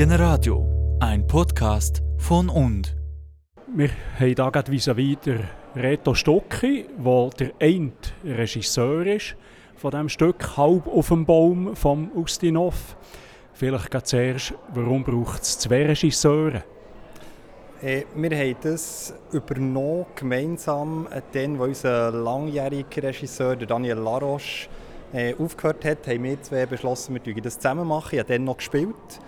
Generadio, ein Podcast von und. Wir haben hier gerade vis-à-vis Reto Stocki, der der eine Regisseur ist von diesem Stück «Halb auf dem Baum» von Ustinov. Vielleicht geht zuerst, warum braucht es zwei Regisseure? Äh, wir haben das übernommen, gemeinsam, äh, dann, wo unser langjähriger Regisseur, Daniel Laroche, äh, aufgehört hat, haben wir zwei beschlossen, wir das zusammen machen. Ich habe dann noch gespielt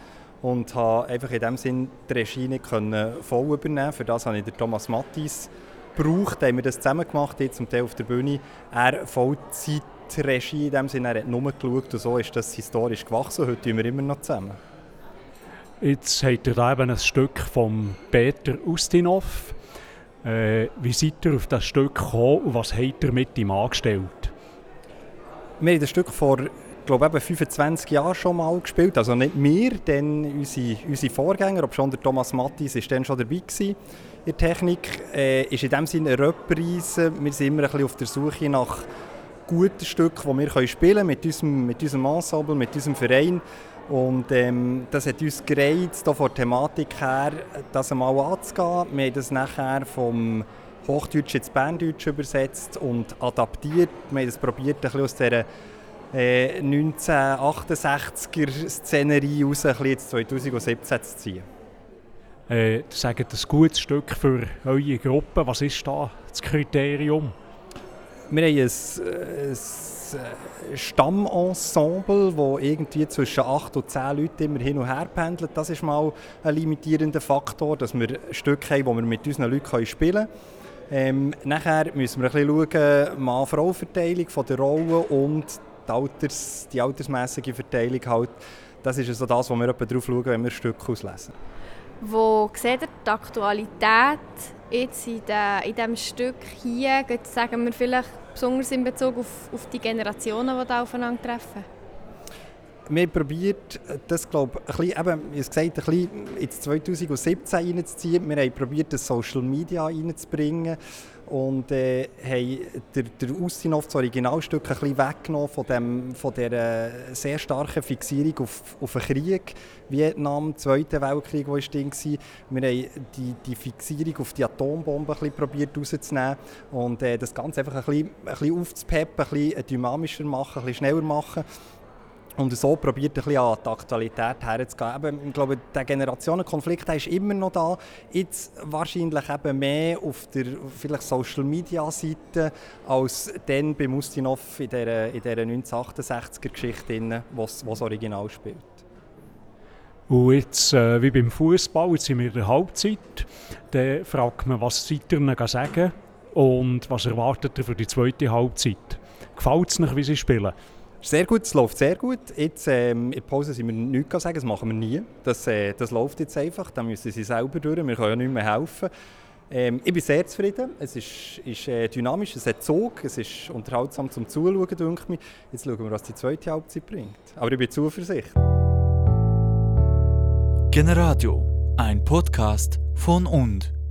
und habe einfach in dem Sinn die Regie nicht können voll übernehmen Für das habe ich den Thomas Mattis gebraucht, haben wir das zusammen gemacht, jetzt zum Teil auf der Bühne. Er Vollzeit Regie in dem Sinne, er hat nur geschaut und so ist das historisch gewachsen. Heute tun wir immer noch zusammen. Jetzt habt ihr da eben ein Stück von Peter Ustinov. Äh, wie seid ihr auf das Stück gekommen und was habt ihr mit ihm angestellt? Wir haben das Stück vor glaube eben 25 Jahren schon mal gespielt. Also nicht wir, denn unsere, unsere Vorgänger, ob schon der Thomas Mattis ist dann schon dabei gewesen in der Technik, äh, ist in dem Sinne eine Reprise. Wir sind immer ein bisschen auf der Suche nach guten Stücken, die wir spielen können mit unserem, mit unserem Ensemble, mit unserem Verein. Und ähm, das hat uns gereizt, von der Thematik her, das einmal anzugehen. Wir haben das nachher vom Hochdeutsch ins Berndeutsch übersetzt und adaptiert. Wir haben das probiert, ein bisschen aus dieser äh, 1968er-Szenerie raus, ein bisschen 2017 zu ziehen. Äh, sagt ein gutes Stück für eure Gruppe. Was ist da das Kriterium? Wir haben ein, ein Stammensemble, das irgendwie zwischen 8 und 10 Leuten immer hin und her pendelt. Das ist mal ein limitierender Faktor, dass wir Stücke haben, die wir mit unseren Leuten spielen können. Ähm, nachher müssen wir ein bisschen schauen, Mann-Frau-Verteilung der Rollen und die, Alters, die altersmäßige Verteilung halt, das ist also das, wo wir drauf schauen, wenn wir Stücke auslesen. Wo seht ihr die Aktualität jetzt in, de, in diesem Stück hier, sagen wir vielleicht besonders in Bezug auf, auf die Generationen, die da aufeinandertreffen? Wir probiert das glaube ich, ein bisschen, eben, gesagt, ein bisschen ins 2017 reinzuziehen. Wir haben probiert, das Social Media reinzubringen und äh, haben der, der Ustinov das Originalstück ein bisschen weggenommen von, dem, von der sehr starken Fixierung auf, auf den Krieg, Vietnam, Zweiter Weltkrieg, wo drin war. Wir haben die, die Fixierung auf die Atombombe ein probiert rauszunehmen und äh, das Ganze einfach ein bisschen, ein bisschen aufzupeppen, ein bisschen dynamischer machen, ein bisschen schneller machen. Und so probiert ein bisschen an die Aktualität herzugehen. Eben, ich glaube, der Generationenkonflikt ist immer noch da. Jetzt wahrscheinlich eben mehr auf der vielleicht Social Media Seite als dann bei Mustinov in dieser, in dieser 1968er Geschichte, wo das Original spielt. Und jetzt, äh, wie beim Fußball, jetzt sind wir in der Halbzeit. Dann fragt man, was seid ihr ihnen sagen und was erwartet ihr für die zweite Halbzeit? Gefällt es euch, wie sie spielen? Sehr gut, es läuft sehr gut. Jetzt, ähm, in der Pause sind wir nichts sagen, das machen wir nie. Das, äh, das läuft jetzt einfach, da müssen sie selber durch, wir können ja nicht mehr helfen. Ähm, ich bin sehr zufrieden, es ist, ist äh, dynamisch, es hat Zug, es ist unterhaltsam zum Zuschauen, denke ich. Jetzt schauen wir, was die zweite Halbzeit bringt. Aber ich bin zuversichtlich. Generadio, ein Podcast von und.